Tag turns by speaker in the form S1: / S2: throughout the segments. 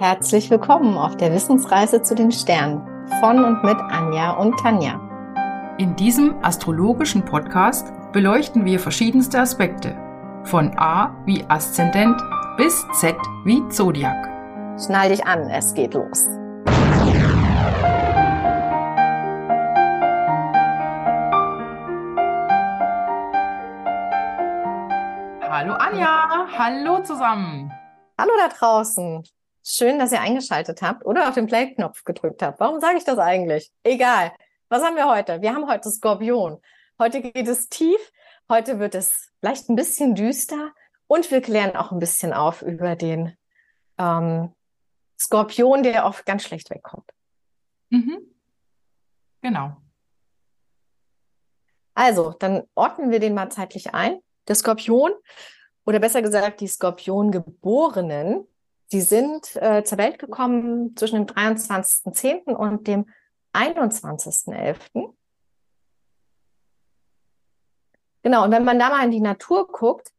S1: Herzlich willkommen auf der Wissensreise zu den Sternen von und mit Anja und Tanja.
S2: In diesem astrologischen Podcast beleuchten wir verschiedenste Aspekte, von A wie Aszendent bis Z wie Zodiac.
S1: Schnall dich an, es geht los.
S2: Hallo Anja, hallo zusammen.
S1: Hallo da draußen. Schön, dass ihr eingeschaltet habt oder auf den Play-Knopf gedrückt habt. Warum sage ich das eigentlich? Egal. Was haben wir heute? Wir haben heute Skorpion. Heute geht es tief. Heute wird es vielleicht ein bisschen düster und wir klären auch ein bisschen auf über den ähm, Skorpion, der oft ganz schlecht wegkommt.
S2: Mhm. Genau.
S1: Also, dann ordnen wir den mal zeitlich ein. Der Skorpion, oder besser gesagt, die Skorpiongeborenen, die sind äh, zur Welt gekommen zwischen dem 23.10. und dem 21.11. Genau, und wenn man da mal in die Natur guckt,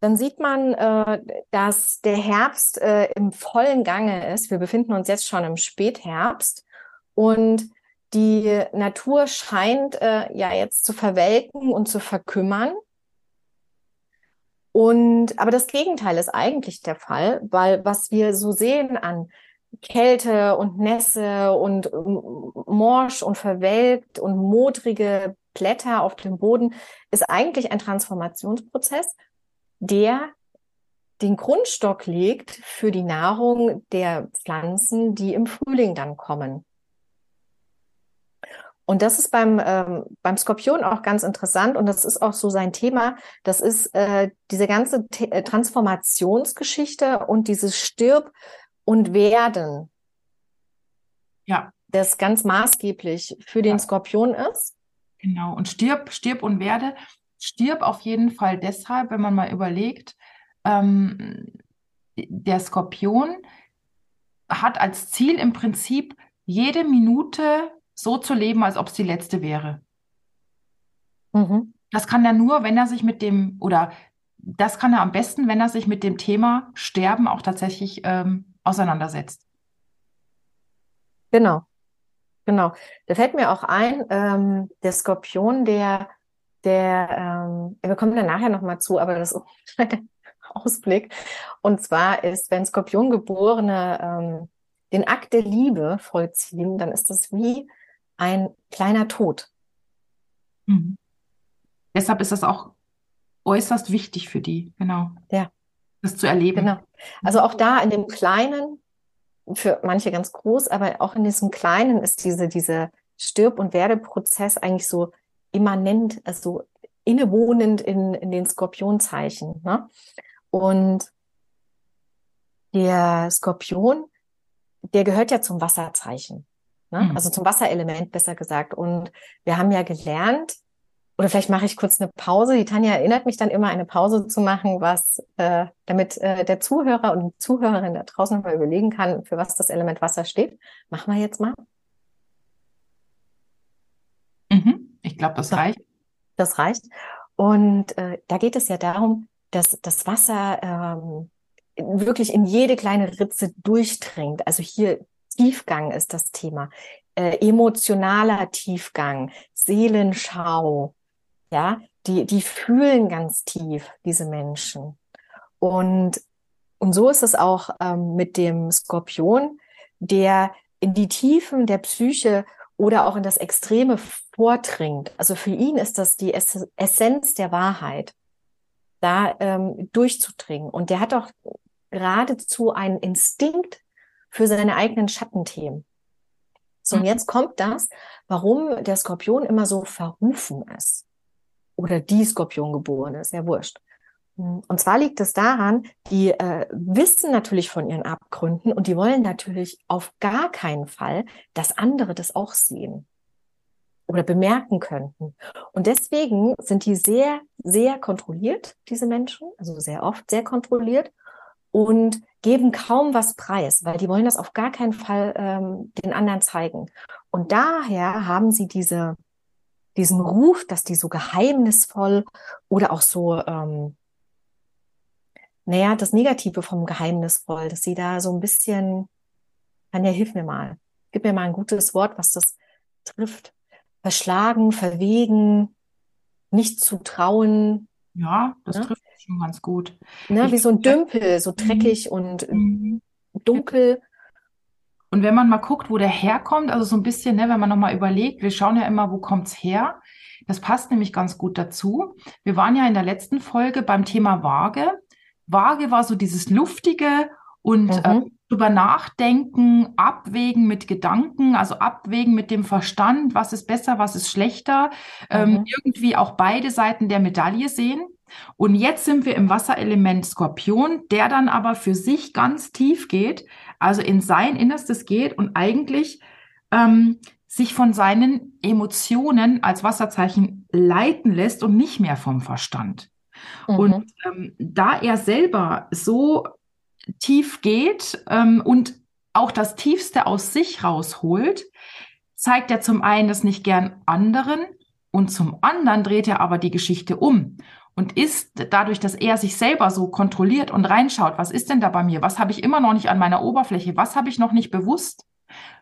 S1: dann sieht man, äh, dass der Herbst äh, im vollen Gange ist. Wir befinden uns jetzt schon im Spätherbst und die Natur scheint äh, ja jetzt zu verwelken und zu verkümmern. Und aber das Gegenteil ist eigentlich der Fall, weil was wir so sehen an Kälte und Nässe und morsch und verwelkt und modrige Blätter auf dem Boden ist eigentlich ein Transformationsprozess, der den Grundstock legt für die Nahrung der Pflanzen, die im Frühling dann kommen. Und das ist beim, ähm, beim Skorpion auch ganz interessant und das ist auch so sein Thema. Das ist äh, diese ganze T äh, Transformationsgeschichte und dieses Stirb und Werden.
S2: Ja.
S1: Das ganz maßgeblich für den ja. Skorpion ist.
S2: Genau. Und stirb, stirb und werde. Stirb auf jeden Fall deshalb, wenn man mal überlegt, ähm, der Skorpion hat als Ziel im Prinzip jede Minute so zu leben, als ob es die letzte wäre. Mhm. Das kann er nur, wenn er sich mit dem, oder das kann er am besten, wenn er sich mit dem Thema Sterben auch tatsächlich ähm, auseinandersetzt.
S1: Genau, genau. Da fällt mir auch ein, ähm, der Skorpion, der, der, ähm, wir kommen da nachher nochmal zu, aber das ist ein Ausblick. Und zwar ist, wenn Skorpiongeborene ähm, den Akt der Liebe vollziehen, dann ist das wie ein kleiner Tod.
S2: Mhm. Deshalb ist das auch äußerst wichtig für die, genau.
S1: Ja.
S2: Das zu erleben.
S1: Genau. Also auch da in dem Kleinen, für manche ganz groß, aber auch in diesem Kleinen ist diese, diese Stirb- und Werdeprozess eigentlich so immanent, also innewohnend in, in den Skorpionzeichen. Ne? Und der Skorpion, der gehört ja zum Wasserzeichen. Ne? Mhm. Also zum Wasserelement besser gesagt. Und wir haben ja gelernt, oder vielleicht mache ich kurz eine Pause. Die Tanja erinnert mich dann immer, eine Pause zu machen, was, äh, damit äh, der Zuhörer und die Zuhörerin da draußen mal überlegen kann, für was das Element Wasser steht. Machen wir jetzt mal.
S2: Mhm. Ich glaube, das reicht.
S1: Das reicht. Und äh, da geht es ja darum, dass das Wasser ähm, wirklich in jede kleine Ritze durchdringt. Also hier Tiefgang ist das Thema. Äh, emotionaler Tiefgang, Seelenschau, ja, die, die fühlen ganz tief, diese Menschen. Und, und so ist es auch ähm, mit dem Skorpion, der in die Tiefen der Psyche oder auch in das Extreme vordringt. Also für ihn ist das die Ess Essenz der Wahrheit, da ähm, durchzudringen. Und der hat auch geradezu einen Instinkt für seine eigenen Schattenthemen. So, und mhm. jetzt kommt das, warum der Skorpion immer so verrufen ist. Oder die Skorpiongeborene, ist ja wurscht. Und zwar liegt es daran, die äh, wissen natürlich von ihren Abgründen und die wollen natürlich auf gar keinen Fall, dass andere das auch sehen oder bemerken könnten. Und deswegen sind die sehr, sehr kontrolliert, diese Menschen, also sehr oft sehr kontrolliert und geben kaum was preis, weil die wollen das auf gar keinen Fall ähm, den anderen zeigen. Und daher haben sie diese, diesen Ruf, dass die so geheimnisvoll oder auch so, ähm, naja, das Negative vom Geheimnisvoll, dass sie da so ein bisschen Tanja, hilf mir mal. Gib mir mal ein gutes Wort, was das trifft. Verschlagen, verwegen, nicht zu trauen.
S2: Ja, das ne? trifft schon ganz gut.
S1: Ne, wie so ein Dümpel, so dreckig mhm. und mhm. dunkel.
S2: Und wenn man mal guckt, wo der herkommt, also so ein bisschen, ne, wenn man nochmal überlegt, wir schauen ja immer, wo kommt's her? Das passt nämlich ganz gut dazu. Wir waren ja in der letzten Folge beim Thema Waage. Waage war so dieses luftige und mhm. äh, drüber nachdenken, abwägen mit Gedanken, also abwägen mit dem Verstand, was ist besser, was ist schlechter, ähm, mhm. ähm, irgendwie auch beide Seiten der Medaille sehen. Und jetzt sind wir im Wasserelement Skorpion, der dann aber für sich ganz tief geht, also in sein Innerstes geht und eigentlich ähm, sich von seinen Emotionen als Wasserzeichen leiten lässt und nicht mehr vom Verstand. Mhm. Und ähm, da er selber so tief geht ähm, und auch das Tiefste aus sich rausholt, zeigt er zum einen das nicht gern anderen und zum anderen dreht er aber die Geschichte um und ist dadurch, dass er sich selber so kontrolliert und reinschaut, was ist denn da bei mir? Was habe ich immer noch nicht an meiner Oberfläche? Was habe ich noch nicht bewusst?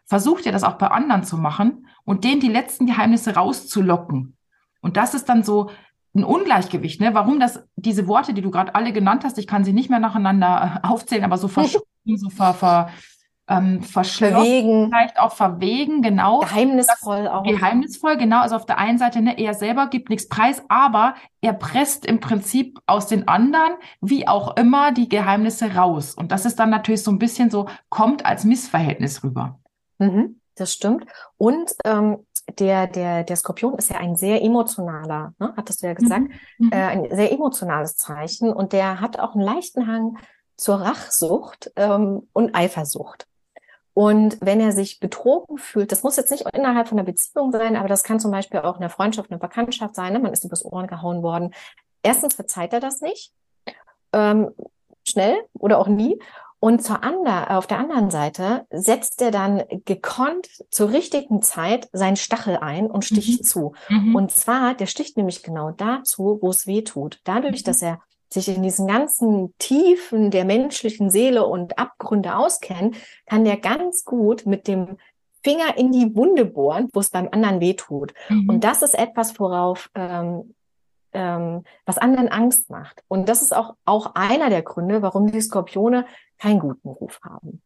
S2: Versucht er das auch bei anderen zu machen und denen die letzten Geheimnisse rauszulocken. Und das ist dann so ein Ungleichgewicht, ne? Warum das, diese Worte, die du gerade alle genannt hast, ich kann sie nicht mehr nacheinander äh, aufzählen, aber so verschoben, so ver, ver, ähm, verwegen. vielleicht auch verwegen, genau.
S1: Geheimnisvoll auch.
S2: Geheimnisvoll, genau. Also auf der einen Seite, ne, er selber gibt nichts preis, aber er presst im Prinzip aus den anderen, wie auch immer, die Geheimnisse raus. Und das ist dann natürlich so ein bisschen so, kommt als Missverhältnis rüber.
S1: Mhm, das stimmt. Und ähm, der, der, der Skorpion ist ja ein sehr emotionaler, ne, hattest du ja gesagt, mhm. mhm. äh, ein sehr emotionales Zeichen und der hat auch einen leichten Hang zur Rachsucht ähm, und Eifersucht. Und wenn er sich betrogen fühlt, das muss jetzt nicht innerhalb von einer Beziehung sein, aber das kann zum Beispiel auch eine Freundschaft, eine Bekanntschaft sein, ne? man ist übers Ohren gehauen worden. Erstens verzeiht er das nicht, ähm, schnell oder auch nie. Und zur ander, auf der anderen Seite setzt er dann gekonnt zur richtigen Zeit seinen Stachel ein und sticht mhm. zu. Mhm. Und zwar, der sticht nämlich genau dazu, wo es weh tut. Dadurch, mhm. dass er sich in diesen ganzen Tiefen der menschlichen Seele und Abgründe auskennt, kann der ganz gut mit dem Finger in die Wunde bohren, wo es beim anderen wehtut. Mhm. Und das ist etwas, worauf ähm, ähm, was anderen Angst macht. Und das ist auch, auch einer der Gründe, warum die Skorpione keinen guten Ruf haben.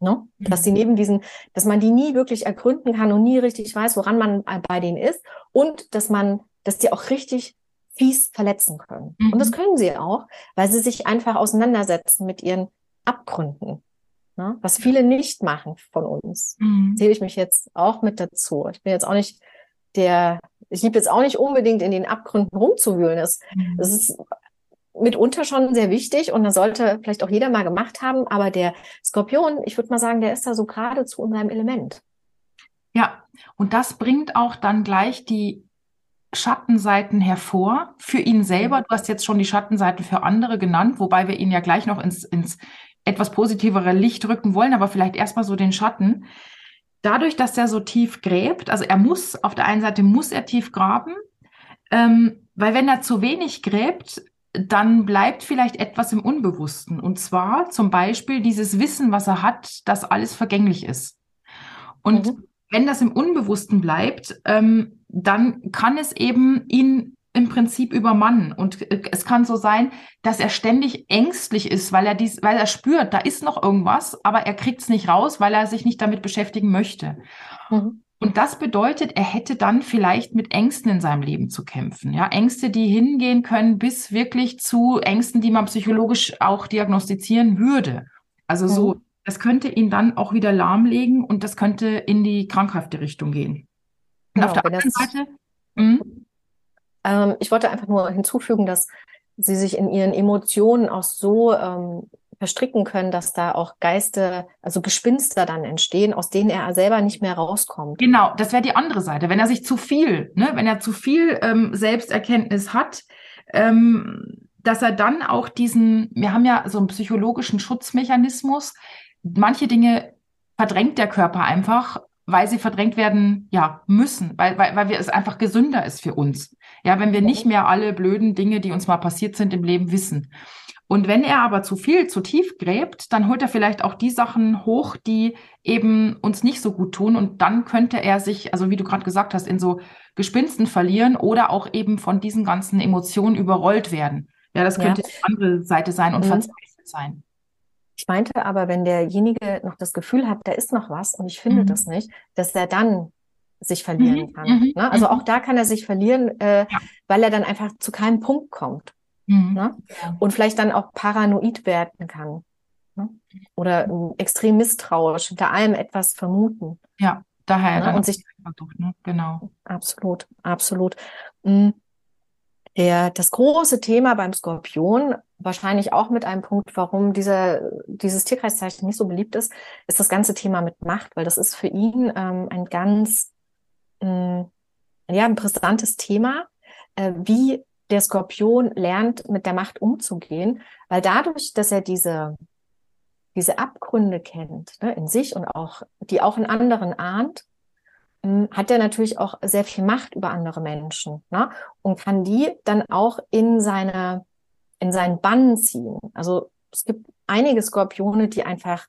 S1: Ne? Mhm. Dass sie neben diesen, dass man die nie wirklich ergründen kann und nie richtig weiß, woran man bei denen ist und dass man, dass die auch richtig fies verletzen können. Mhm. Und das mhm. können sie auch, weil sie sich einfach auseinandersetzen mit ihren Abgründen. Ne? Was viele nicht machen von uns. Mhm. Zähle ich mich jetzt auch mit dazu. Ich bin jetzt auch nicht der, ich liebe jetzt auch nicht unbedingt in den Abgründen rumzuwühlen. Das, mhm. das ist mitunter schon sehr wichtig und das sollte vielleicht auch jeder mal gemacht haben. Aber der Skorpion, ich würde mal sagen, der ist da so geradezu in seinem Element.
S2: Ja, und das bringt auch dann gleich die Schattenseiten hervor für ihn selber. Mhm. Du hast jetzt schon die Schattenseiten für andere genannt, wobei wir ihn ja gleich noch ins, ins etwas positivere Licht rücken wollen, aber vielleicht erstmal so den Schatten. Dadurch, dass er so tief gräbt, also er muss, auf der einen Seite muss er tief graben, ähm, weil wenn er zu wenig gräbt, dann bleibt vielleicht etwas im Unbewussten. Und zwar zum Beispiel dieses Wissen, was er hat, dass alles vergänglich ist. Und mhm. wenn das im Unbewussten bleibt, ähm, dann kann es eben ihn im Prinzip übermannen. Und äh, es kann so sein, dass er ständig ängstlich ist, weil er dies, weil er spürt, da ist noch irgendwas, aber er kriegt es nicht raus, weil er sich nicht damit beschäftigen möchte. Mhm. Und das bedeutet, er hätte dann vielleicht mit Ängsten in seinem Leben zu kämpfen. Ja, Ängste, die hingehen können bis wirklich zu Ängsten, die man psychologisch auch diagnostizieren würde. Also so, mhm. das könnte ihn dann auch wieder lahmlegen und das könnte in die krankhafte Richtung gehen. Und genau, auf der anderen Seite.
S1: Mh? Ähm, ich wollte einfach nur hinzufügen, dass sie sich in ihren Emotionen auch so ähm, verstricken können, dass da auch Geiste, also Gespinster dann entstehen, aus denen er selber nicht mehr rauskommt.
S2: Genau, das wäre die andere Seite. Wenn er sich zu viel, ne, wenn er zu viel ähm, Selbsterkenntnis hat, ähm, dass er dann auch diesen, wir haben ja so einen psychologischen Schutzmechanismus, manche Dinge verdrängt der Körper einfach weil sie verdrängt werden, ja, müssen, weil, weil, weil wir es einfach gesünder ist für uns. Ja, wenn wir nicht mehr alle blöden Dinge, die uns mal passiert sind im Leben wissen. Und wenn er aber zu viel, zu tief gräbt, dann holt er vielleicht auch die Sachen hoch, die eben uns nicht so gut tun. Und dann könnte er sich, also wie du gerade gesagt hast, in so Gespinsten verlieren oder auch eben von diesen ganzen Emotionen überrollt werden. Ja, das könnte ja. die andere Seite sein und mhm. verzweifelt sein.
S1: Ich meinte aber, wenn derjenige noch das Gefühl hat, da ist noch was und ich finde mhm. das nicht, dass er dann sich verlieren mhm. kann. Mhm. Ne? Also mhm. auch da kann er sich verlieren, äh, ja. weil er dann einfach zu keinem Punkt kommt. Mhm. Ne? Und vielleicht dann auch paranoid werden kann. Ne? Oder äh, extrem misstrauisch, hinter allem etwas vermuten.
S2: Ja, daher
S1: ne? und sich
S2: durch, ne? genau.
S1: Absolut, absolut. Mhm. Der, das große Thema beim Skorpion, wahrscheinlich auch mit einem Punkt, warum dieser, dieses Tierkreiszeichen nicht so beliebt ist, ist das ganze Thema mit Macht, weil das ist für ihn ähm, ein ganz mh, ja, ein brisantes Thema, äh, wie der Skorpion lernt, mit der Macht umzugehen, weil dadurch, dass er diese, diese Abgründe kennt, ne, in sich und auch, die auch in anderen ahnt, hm, hat er natürlich auch sehr viel Macht über andere Menschen ne, und kann die dann auch in seine, in seinen Bann ziehen. Also es gibt einige Skorpione, die einfach,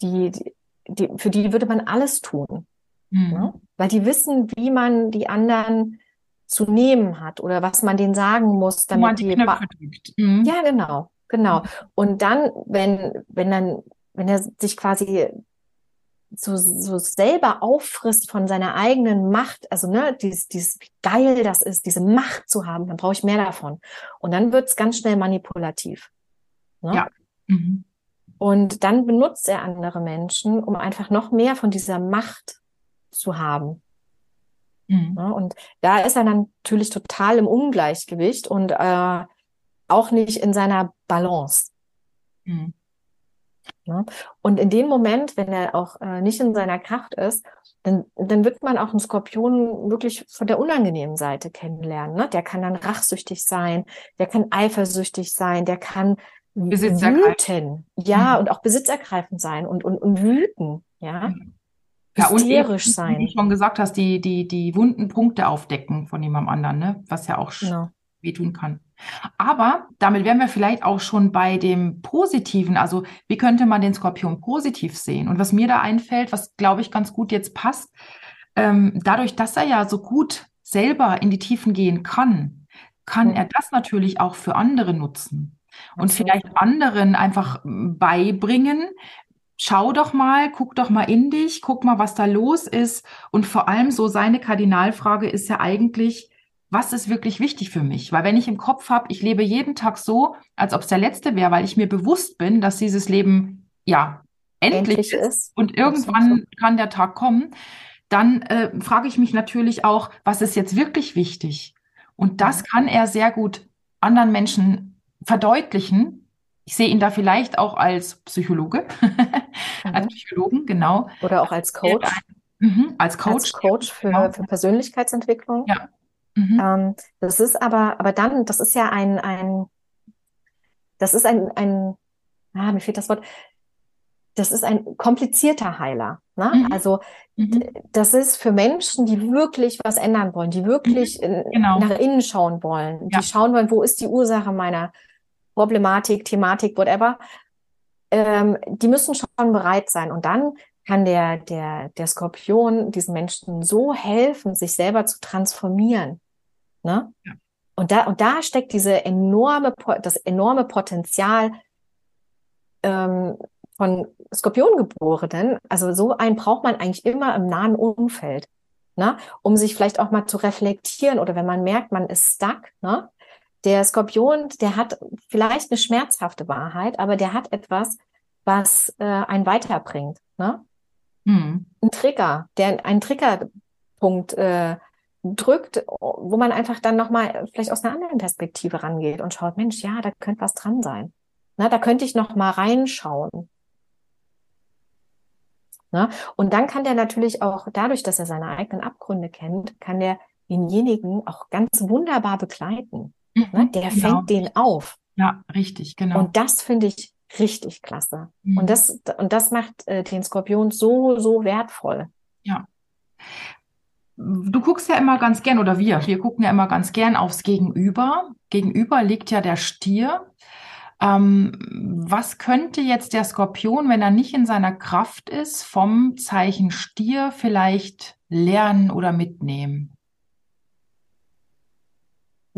S1: die, die, die für die würde man alles tun. Mhm. Ne? Weil die wissen, wie man die anderen zu nehmen hat oder was man denen sagen muss, damit man die, die mhm. Ja, genau, genau. Und dann, wenn, wenn dann, wenn er sich quasi so, so selber auffrisst von seiner eigenen Macht, also ne, dieses, dieses wie geil das ist, diese Macht zu haben, dann brauche ich mehr davon. Und dann wird's ganz schnell manipulativ.
S2: Ne? Ja. Mhm.
S1: Und dann benutzt er andere Menschen, um einfach noch mehr von dieser Macht zu haben. Mhm. Ja, und da ist er natürlich total im Ungleichgewicht und äh, auch nicht in seiner Balance. Mhm. Ja, und in dem Moment, wenn er auch äh, nicht in seiner Kraft ist, dann, dann wird man auch einen Skorpion wirklich von der unangenehmen Seite kennenlernen. Ne? Der kann dann rachsüchtig sein, der kann eifersüchtig sein, der kann wüten, ja, mhm. und auch besitzergreifend sein und, und, und wüten, ja. Mhm
S2: ja, hysterisch eben, sein. Wie du schon gesagt hast, die, die, die wunden Punkte aufdecken von jemandem anderen, ne? was ja auch genau. wehtun kann. Aber damit wären wir vielleicht auch schon bei dem Positiven. Also, wie könnte man den Skorpion positiv sehen? Und was mir da einfällt, was glaube ich ganz gut jetzt passt, ähm, dadurch, dass er ja so gut selber in die Tiefen gehen kann, kann mhm. er das natürlich auch für andere nutzen und vielleicht anderen einfach beibringen, schau doch mal, guck doch mal in dich, guck mal, was da los ist. Und vor allem so seine Kardinalfrage ist ja eigentlich, was ist wirklich wichtig für mich? Weil wenn ich im Kopf habe, ich lebe jeden Tag so, als ob es der letzte wäre, weil ich mir bewusst bin, dass dieses Leben ja endlich, endlich ist, ist, und irgendwann so. kann der Tag kommen, dann äh, frage ich mich natürlich auch, was ist jetzt wirklich wichtig? Und das kann er sehr gut anderen Menschen verdeutlichen, ich sehe ihn da vielleicht auch als Psychologe, mhm. als Psychologen, genau.
S1: Oder auch als Coach.
S2: Mhm, als Coach. Als
S1: Coach für, genau. für Persönlichkeitsentwicklung.
S2: Ja.
S1: Mhm. Ähm, das ist aber, aber dann, das ist ja ein, ein, das ist ein, ein, ah, mir fehlt das Wort, das ist ein komplizierter Heiler. Ne? Mhm. Also mhm. das ist für Menschen, die wirklich was ändern wollen, die wirklich mhm. genau. nach innen schauen wollen, ja. die schauen wollen, wo ist die Ursache meiner Problematik, Thematik, whatever, ähm, die müssen schon bereit sein. Und dann kann der, der, der Skorpion diesen Menschen so helfen, sich selber zu transformieren. Ne? Ja. Und da, und da steckt diese enorme, das enorme Potenzial ähm, von Skorpiongeborenen. Also so einen braucht man eigentlich immer im nahen Umfeld, ne? um sich vielleicht auch mal zu reflektieren oder wenn man merkt, man ist stuck, ne? Der Skorpion, der hat vielleicht eine schmerzhafte Wahrheit, aber der hat etwas, was äh, einen weiterbringt. Ne? Hm. Ein Trigger, der einen Triggerpunkt äh, drückt, wo man einfach dann nochmal vielleicht aus einer anderen Perspektive rangeht und schaut, Mensch, ja, da könnte was dran sein. Na, da könnte ich noch mal reinschauen. Na, und dann kann der natürlich auch, dadurch, dass er seine eigenen Abgründe kennt, kann der denjenigen auch ganz wunderbar begleiten. Ne? Mhm, der genau. fängt den auf.
S2: Ja, richtig, genau.
S1: Und das finde ich richtig klasse. Mhm. Und das, und das macht äh, den Skorpion so, so wertvoll.
S2: Ja. Du guckst ja immer ganz gern, oder wir, wir gucken ja immer ganz gern aufs Gegenüber. Gegenüber liegt ja der Stier. Ähm, was könnte jetzt der Skorpion, wenn er nicht in seiner Kraft ist, vom Zeichen Stier vielleicht lernen oder mitnehmen?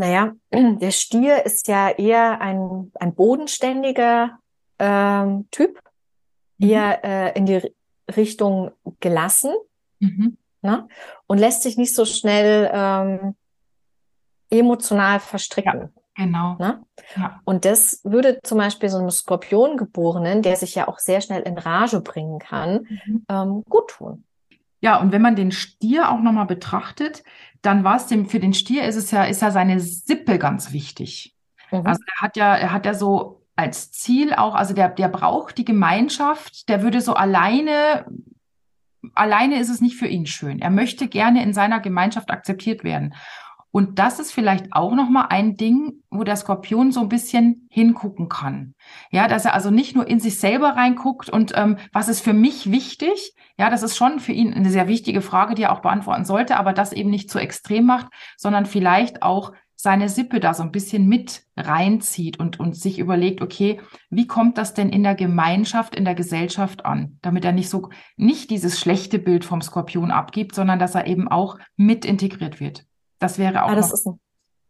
S1: Naja, der Stier ist ja eher ein, ein bodenständiger ähm, Typ, mhm. eher äh, in die Richtung gelassen mhm. ne? und lässt sich nicht so schnell ähm, emotional verstricken. Ja.
S2: Genau.
S1: Ne? Ja. Und das würde zum Beispiel so einem Skorpiongeborenen, der sich ja auch sehr schnell in Rage bringen kann, mhm. ähm, gut tun.
S2: Ja, und wenn man den Stier auch nochmal betrachtet, dann war es dem, für den Stier ist es ja, ist ja seine Sippe ganz wichtig. Mhm. Also er hat ja, er hat ja so als Ziel auch, also der, der braucht die Gemeinschaft, der würde so alleine, alleine ist es nicht für ihn schön. Er möchte gerne in seiner Gemeinschaft akzeptiert werden. Und das ist vielleicht auch nochmal ein Ding, wo der Skorpion so ein bisschen hingucken kann. Ja, dass er also nicht nur in sich selber reinguckt und ähm, was ist für mich wichtig. Ja, das ist schon für ihn eine sehr wichtige Frage, die er auch beantworten sollte, aber das eben nicht zu extrem macht, sondern vielleicht auch seine Sippe da so ein bisschen mit reinzieht und, und sich überlegt, okay, wie kommt das denn in der Gemeinschaft, in der Gesellschaft an? Damit er nicht so, nicht dieses schlechte Bild vom Skorpion abgibt, sondern dass er eben auch mit integriert wird. Das wäre auch. Ja,
S1: das, ist ein,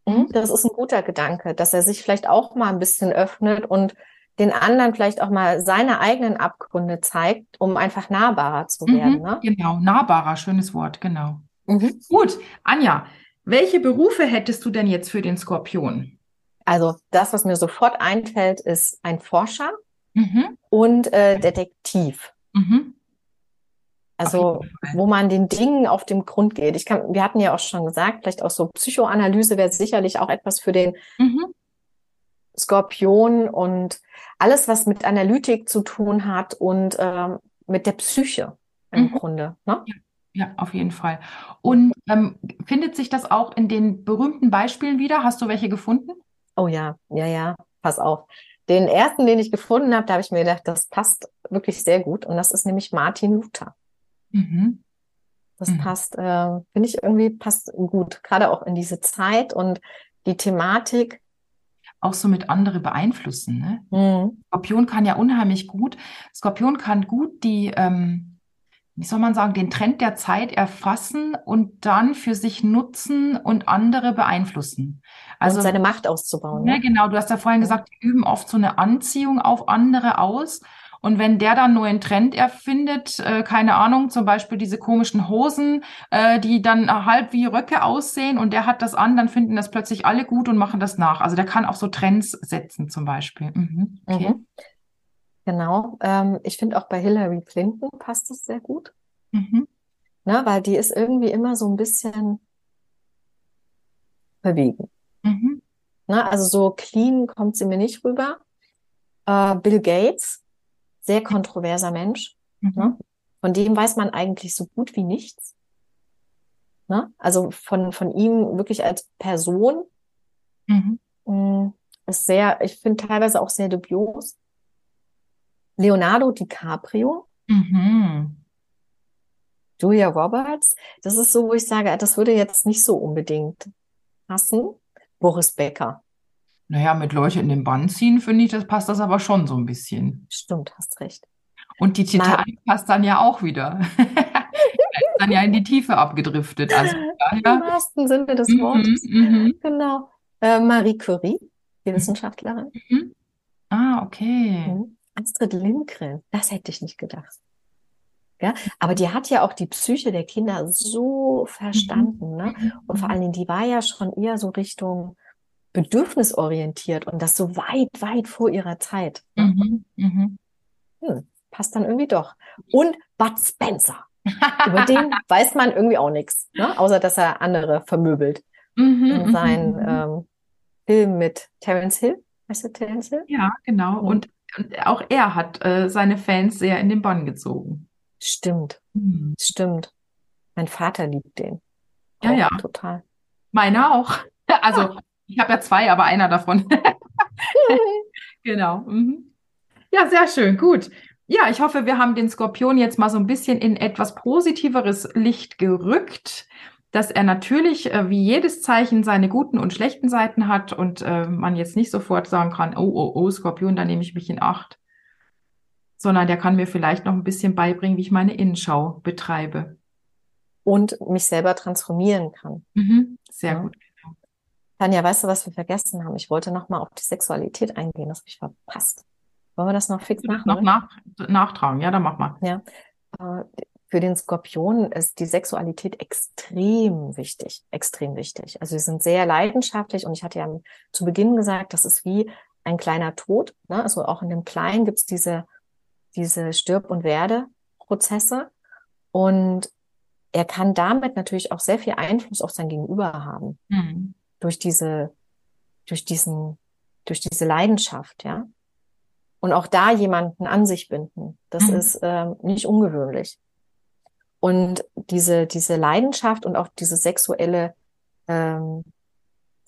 S1: mhm, das ist ein guter Gedanke, dass er sich vielleicht auch mal ein bisschen öffnet und den anderen vielleicht auch mal seine eigenen Abgründe zeigt, um einfach nahbarer zu mhm, werden. Mhm, ne?
S2: Genau, nahbarer, schönes Wort, genau. Mhm. Gut, Anja, welche Berufe hättest du denn jetzt für den Skorpion?
S1: Also das, was mir sofort einfällt, ist ein Forscher mhm. und äh, Detektiv. Mhm. Also, wo man den Dingen auf dem Grund geht. Ich kann, wir hatten ja auch schon gesagt, vielleicht auch so Psychoanalyse wäre sicherlich auch etwas für den mhm. Skorpion und alles, was mit Analytik zu tun hat und ähm, mit der Psyche im mhm. Grunde. Ne?
S2: Ja. Ja, auf jeden Fall. Und ähm, findet sich das auch in den berühmten Beispielen wieder? Hast du welche gefunden?
S1: Oh ja, ja, ja, pass auf. Den ersten, den ich gefunden habe, da habe ich mir gedacht, das passt wirklich sehr gut. Und das ist nämlich Martin Luther. Mhm. Das mhm. passt, äh, finde ich irgendwie passt gut, gerade auch in diese Zeit und die Thematik.
S2: Auch so mit andere beeinflussen. Ne? Mhm. Skorpion kann ja unheimlich gut. Skorpion kann gut die, ähm, wie soll man sagen, den Trend der Zeit erfassen und dann für sich nutzen und andere beeinflussen.
S1: Also und seine Macht auszubauen.
S2: Ja, ne? genau. Du hast ja vorhin gesagt, die üben oft so eine Anziehung auf andere aus. Und wenn der dann nur einen Trend erfindet, äh, keine Ahnung, zum Beispiel diese komischen Hosen, äh, die dann halb wie Röcke aussehen und der hat das an, dann finden das plötzlich alle gut und machen das nach. Also der kann auch so Trends setzen zum Beispiel. Mhm. Okay. Mhm.
S1: Genau. Ähm, ich finde auch bei Hillary Clinton passt das sehr gut. Mhm. Na, weil die ist irgendwie immer so ein bisschen verwegen. Mhm. Na, also so clean kommt sie mir nicht rüber. Äh, Bill Gates sehr kontroverser Mensch. Mhm. Ne? Von dem weiß man eigentlich so gut wie nichts. Ne? Also von, von ihm wirklich als Person mhm. Mm, ist sehr, ich finde teilweise auch sehr dubios. Leonardo DiCaprio. Mhm. Julia Roberts, das ist so, wo ich sage, das würde jetzt nicht so unbedingt passen. Boris Becker.
S2: Naja, mit Leute in den Bann ziehen, finde ich, das passt das aber schon so ein bisschen.
S1: Stimmt, hast recht.
S2: Und die Titanic passt dann ja auch wieder. ist dann ja in die Tiefe abgedriftet. Also
S1: daher, Im wahrsten Sinne des mhm, Wortes. Mhm, genau. Äh, Marie Curie, die Wissenschaftlerin.
S2: Mhm. Ah, okay. Mhm.
S1: Astrid Lindgren, das hätte ich nicht gedacht. Ja, aber die hat ja auch die Psyche der Kinder so verstanden, ne? Und vor allen Dingen, die war ja schon eher so Richtung bedürfnisorientiert und das so weit, weit vor ihrer Zeit. Mhm, mhm. Hm, passt dann irgendwie doch. Und Bud Spencer. Über den weiß man irgendwie auch nichts, ne? außer dass er andere vermöbelt. Mhm, in mhm, seinen mhm. ähm, Film mit Terence Hill. Weißt du Terence Hill?
S2: Ja, genau. Mhm. Und, und, auch er hat äh, seine Fans sehr in den Bann gezogen.
S1: Stimmt. Stimmt. Mein Vater liebt den.
S2: Ja, ja.
S1: Total.
S2: Meiner auch. Also ich habe ja zwei, aber einer davon. genau. Mhm. Ja, sehr schön, gut. Ja, ich hoffe, wir haben den Skorpion jetzt mal so ein bisschen in etwas positiveres Licht gerückt, dass er natürlich äh, wie jedes Zeichen seine guten und schlechten Seiten hat und äh, man jetzt nicht sofort sagen kann, oh, oh, oh, Skorpion, da nehme ich mich in Acht, sondern der kann mir vielleicht noch ein bisschen beibringen, wie ich meine Innenschau betreibe.
S1: Und mich selber transformieren kann.
S2: Mhm, sehr ja. gut.
S1: Tanja, weißt du, was wir vergessen haben? Ich wollte noch mal auf die Sexualität eingehen, das habe ich verpasst. Wollen wir das noch fix machen?
S2: Noch nach, nachtragen, ja, dann mach mal.
S1: Ja. Äh, für den Skorpion ist die Sexualität extrem wichtig, extrem wichtig. Also sie sind sehr leidenschaftlich und ich hatte ja zu Beginn gesagt, das ist wie ein kleiner Tod. Ne? Also auch in dem Kleinen gibt es diese, diese Stirb- und Werde-Prozesse. Und er kann damit natürlich auch sehr viel Einfluss auf sein Gegenüber haben. Mhm durch diese, durch diesen, durch diese Leidenschaft, ja. Und auch da jemanden an sich binden, das mhm. ist ähm, nicht ungewöhnlich. Und diese, diese Leidenschaft und auch diese sexuelle ähm,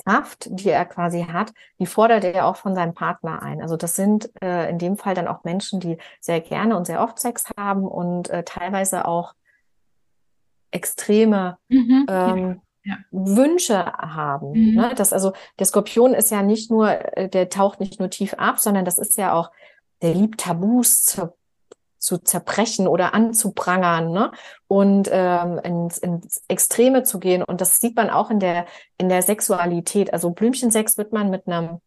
S1: Kraft, die er quasi hat, die fordert er auch von seinem Partner ein. Also das sind äh, in dem Fall dann auch Menschen, die sehr gerne und sehr oft Sex haben und äh, teilweise auch extreme mhm, ähm, ja. Wünsche haben. Mhm. Ne? Das also der Skorpion ist ja nicht nur, äh, der taucht nicht nur tief ab, sondern das ist ja auch, der liebt Tabus zu, zu zerbrechen oder anzuprangern, ne? Und ähm, ins, ins Extreme zu gehen. Und das sieht man auch in der in der Sexualität. Also Blümchensex wird man mit einem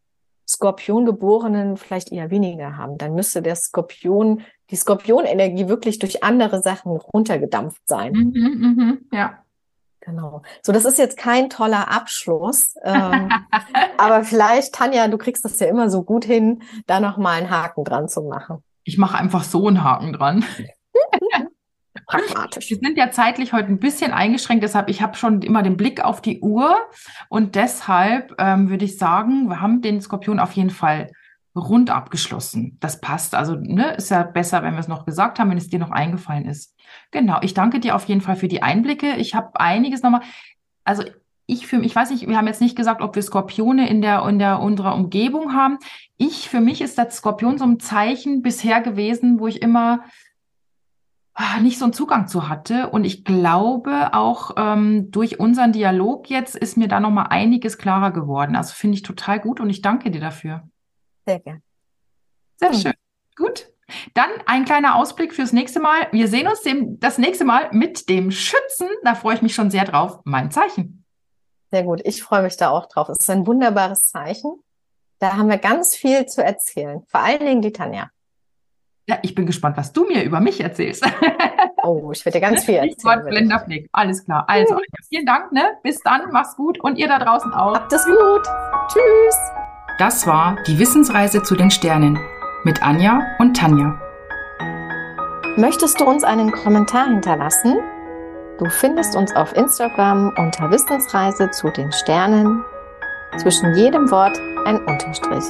S1: Skorpion geborenen vielleicht eher weniger haben. Dann müsste der Skorpion, die Skorpionenergie wirklich durch andere Sachen runtergedampft sein.
S2: Mhm, mh, ja.
S1: Genau. So, das ist jetzt kein toller Abschluss. Ähm, aber vielleicht, Tanja, du kriegst das ja immer so gut hin, da nochmal einen Haken dran zu machen.
S2: Ich mache einfach so einen Haken dran.
S1: Pragmatisch.
S2: Wir sind ja zeitlich heute ein bisschen eingeschränkt, deshalb ich habe schon immer den Blick auf die Uhr und deshalb ähm, würde ich sagen, wir haben den Skorpion auf jeden Fall rund abgeschlossen. Das passt. Also ne, ist ja besser, wenn wir es noch gesagt haben, wenn es dir noch eingefallen ist. Genau. Ich danke dir auf jeden Fall für die Einblicke. Ich habe einiges nochmal. Also ich für ich weiß nicht, wir haben jetzt nicht gesagt, ob wir Skorpione in der in der unserer Umgebung haben. Ich für mich ist das Skorpion so ein Zeichen bisher gewesen, wo ich immer ah, nicht so einen Zugang zu hatte. Und ich glaube auch ähm, durch unseren Dialog jetzt ist mir da noch mal einiges klarer geworden. Also finde ich total gut und ich danke dir dafür.
S1: Sehr gern.
S2: Sehr hm. schön. Gut. Dann ein kleiner Ausblick fürs nächste Mal. Wir sehen uns dem, das nächste Mal mit dem Schützen. Da freue ich mich schon sehr drauf. Mein Zeichen.
S1: Sehr gut. Ich freue mich da auch drauf. Es ist ein wunderbares Zeichen. Da haben wir ganz viel zu erzählen. Vor allen Dingen die Tanja.
S2: Ja, ich bin gespannt, was du mir über mich erzählst.
S1: oh, ich werde dir ganz viel erzählen.
S2: Blenderflick. Alles klar. Also, vielen Dank, ne? Bis dann, mach's gut und ihr da draußen auch.
S1: Habt es gut. Tschüss.
S2: Das war die Wissensreise zu den Sternen mit Anja und Tanja.
S1: Möchtest du uns einen Kommentar hinterlassen? Du findest uns auf Instagram unter Wissensreise zu den Sternen. Zwischen jedem Wort ein Unterstrich.